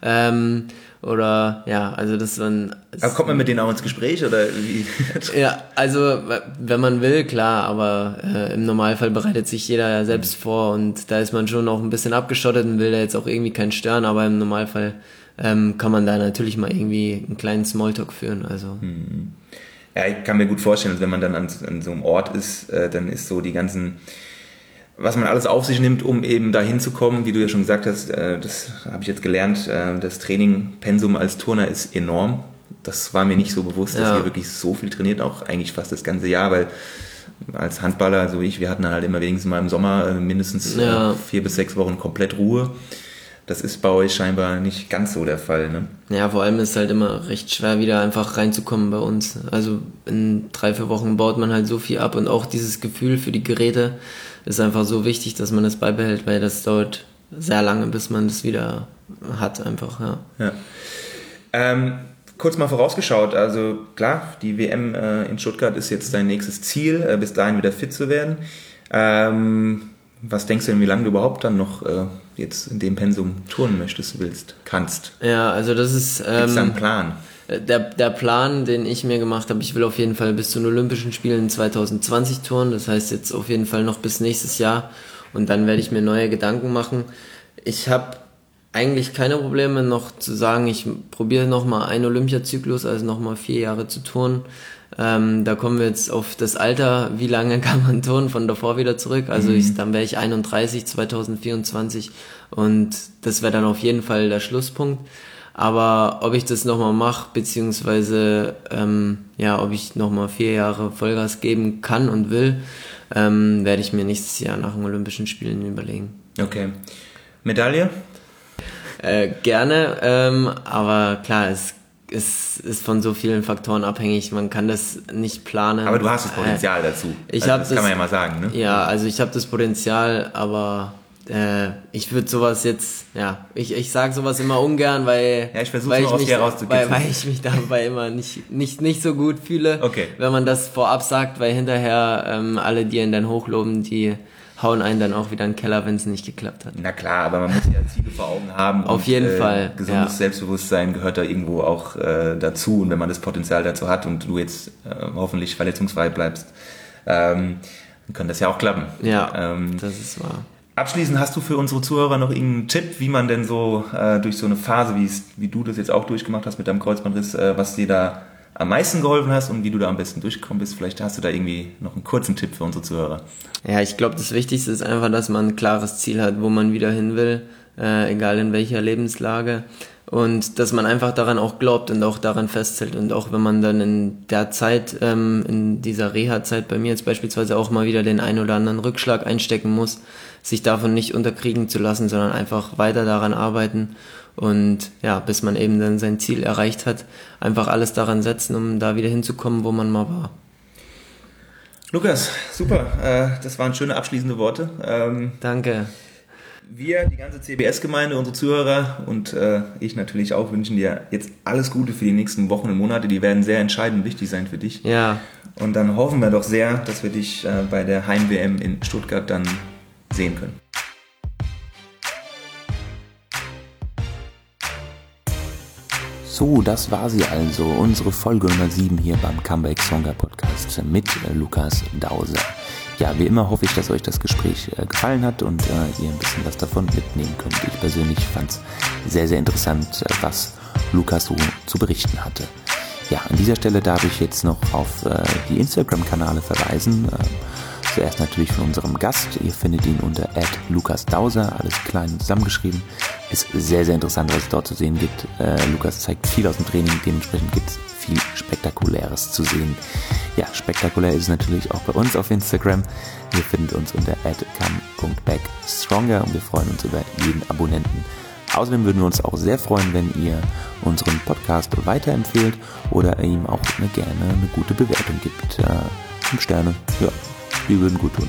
Ähm, oder ja, also das waren. Aber kommt man mit denen auch ins Gespräch oder wie? ja, also wenn man will, klar, aber äh, im Normalfall bereitet sich jeder ja selbst vor und da ist man schon noch ein bisschen abgeschottet und will da jetzt auch irgendwie keinen stören, aber im Normalfall ähm, kann man da natürlich mal irgendwie einen kleinen Smalltalk führen. Also. Hm. Ja, ich kann mir gut vorstellen, wenn man dann an, an so einem Ort ist, äh, dann ist so die ganzen was man alles auf sich nimmt, um eben dahin zu kommen, wie du ja schon gesagt hast, äh, das habe ich jetzt gelernt, äh, das Training-Pensum als Turner ist enorm. Das war mir nicht so bewusst, dass ja. ihr wirklich so viel trainiert, auch eigentlich fast das ganze Jahr, weil als Handballer, so ich, wir hatten halt immer wenigstens mal im Sommer äh, mindestens ja. vier bis sechs Wochen komplett Ruhe. Das ist bei euch scheinbar nicht ganz so der Fall, ne? Ja, vor allem ist es halt immer recht schwer, wieder einfach reinzukommen bei uns. Also in drei, vier Wochen baut man halt so viel ab und auch dieses Gefühl für die Geräte, ist einfach so wichtig, dass man das beibehält, weil das dauert sehr lange, bis man das wieder hat, einfach, ja. ja. Ähm, kurz mal vorausgeschaut, also klar, die WM äh, in Stuttgart ist jetzt dein nächstes Ziel, äh, bis dahin wieder fit zu werden. Ähm, was denkst du denn, wie lange du überhaupt dann noch äh, jetzt in dem Pensum turnen möchtest, willst, kannst? Ja, also das ist. Ähm, Gibt's da einen Plan? Der, der Plan, den ich mir gemacht habe, ich will auf jeden Fall bis zu den Olympischen Spielen 2020 touren. Das heißt jetzt auf jeden Fall noch bis nächstes Jahr. Und dann werde ich mir neue Gedanken machen. Ich habe eigentlich keine Probleme noch zu sagen, ich probiere nochmal einen Olympiazyklus, also nochmal vier Jahre zu touren. Ähm, da kommen wir jetzt auf das Alter, wie lange kann man turnen, von davor wieder zurück. Also ich, mhm. dann wäre ich 31 2024 und das wäre dann auf jeden Fall der Schlusspunkt. Aber ob ich das nochmal mache, beziehungsweise ähm, ja, ob ich nochmal vier Jahre Vollgas geben kann und will, ähm, werde ich mir nächstes Jahr nach den Olympischen Spielen überlegen. Okay. Medaille? Äh, gerne, ähm, aber klar, es, es ist von so vielen Faktoren abhängig, man kann das nicht planen. Aber du hast das Potenzial äh, dazu. Ich also, das, das kann man ja mal sagen, ne? Ja, also ich habe das Potenzial, aber äh, ich würde sowas jetzt, ja, ich, ich sage sowas immer ungern, weil, ja, ich weil, ich mich, weil, weil ich mich dabei immer nicht, nicht, nicht so gut fühle, okay. wenn man das vorab sagt, weil hinterher ähm, alle, die ihn dann hochloben, die hauen einen dann auch wieder in den Keller, wenn es nicht geklappt hat. Na klar, aber man muss ja Ziele vor Augen haben. Auf und, jeden äh, Fall. Gesundes ja. Selbstbewusstsein gehört da irgendwo auch äh, dazu und wenn man das Potenzial dazu hat und du jetzt äh, hoffentlich verletzungsfrei bleibst, ähm, dann kann das ja auch klappen. Ja, ähm, das ist wahr. Abschließend hast du für unsere Zuhörer noch irgendeinen Tipp, wie man denn so äh, durch so eine Phase, wie du das jetzt auch durchgemacht hast mit deinem Kreuzbandriss, äh, was dir da am meisten geholfen hast und wie du da am besten durchgekommen bist. Vielleicht hast du da irgendwie noch einen kurzen Tipp für unsere Zuhörer. Ja, ich glaube, das Wichtigste ist einfach, dass man ein klares Ziel hat, wo man wieder hin will, äh, egal in welcher Lebenslage und dass man einfach daran auch glaubt und auch daran festhält und auch wenn man dann in der Zeit, ähm, in dieser Reha-Zeit bei mir jetzt beispielsweise auch mal wieder den einen oder anderen Rückschlag einstecken muss, sich davon nicht unterkriegen zu lassen, sondern einfach weiter daran arbeiten und ja, bis man eben dann sein Ziel erreicht hat, einfach alles daran setzen, um da wieder hinzukommen, wo man mal war. Lukas, super, äh, das waren schöne abschließende Worte. Ähm, Danke. Wir, die ganze CBS-Gemeinde, unsere Zuhörer und äh, ich natürlich auch wünschen dir jetzt alles Gute für die nächsten Wochen und Monate. Die werden sehr entscheidend wichtig sein für dich. Ja. Und dann hoffen wir doch sehr, dass wir dich äh, bei der Heim-WM in Stuttgart dann sehen können. So, das war sie also, unsere Folge Nummer 7 hier beim Comeback Songer Podcast mit äh, Lukas Dause ja, wie immer hoffe ich, dass euch das Gespräch äh, gefallen hat und äh, ihr ein bisschen was davon mitnehmen könnt. Ich persönlich fand es sehr, sehr interessant, äh, was Lukas so zu berichten hatte. Ja, an dieser Stelle darf ich jetzt noch auf äh, die Instagram-Kanale verweisen. Ähm, zuerst natürlich von unserem Gast. Ihr findet ihn unter @lukasdauser, alles klein zusammengeschrieben. Ist sehr, sehr interessant, was es dort zu sehen gibt. Äh, Lukas zeigt viel aus dem Training, dementsprechend gibt es viel Spektakuläres zu sehen. Ja, spektakulär ist es natürlich auch bei uns auf Instagram. Ihr findet uns unter @come.backstronger und wir freuen uns über jeden Abonnenten. Außerdem würden wir uns auch sehr freuen, wenn ihr unseren Podcast weiterempfehlt oder ihm auch eine, gerne eine gute Bewertung gibt. Äh, fünf Sterne, ja, die würden gut tun.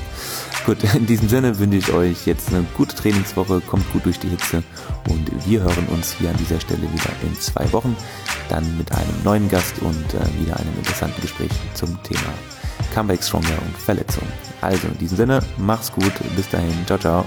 Gut, in diesem Sinne wünsche ich euch jetzt eine gute Trainingswoche, kommt gut durch die Hitze und wir hören uns hier an dieser Stelle wieder in zwei Wochen, dann mit einem neuen Gast und äh, wieder einem interessanten Gespräch zum Thema Comeback Stronger und Verletzungen. Also in diesem Sinne, mach's gut, bis dahin, ciao, ciao.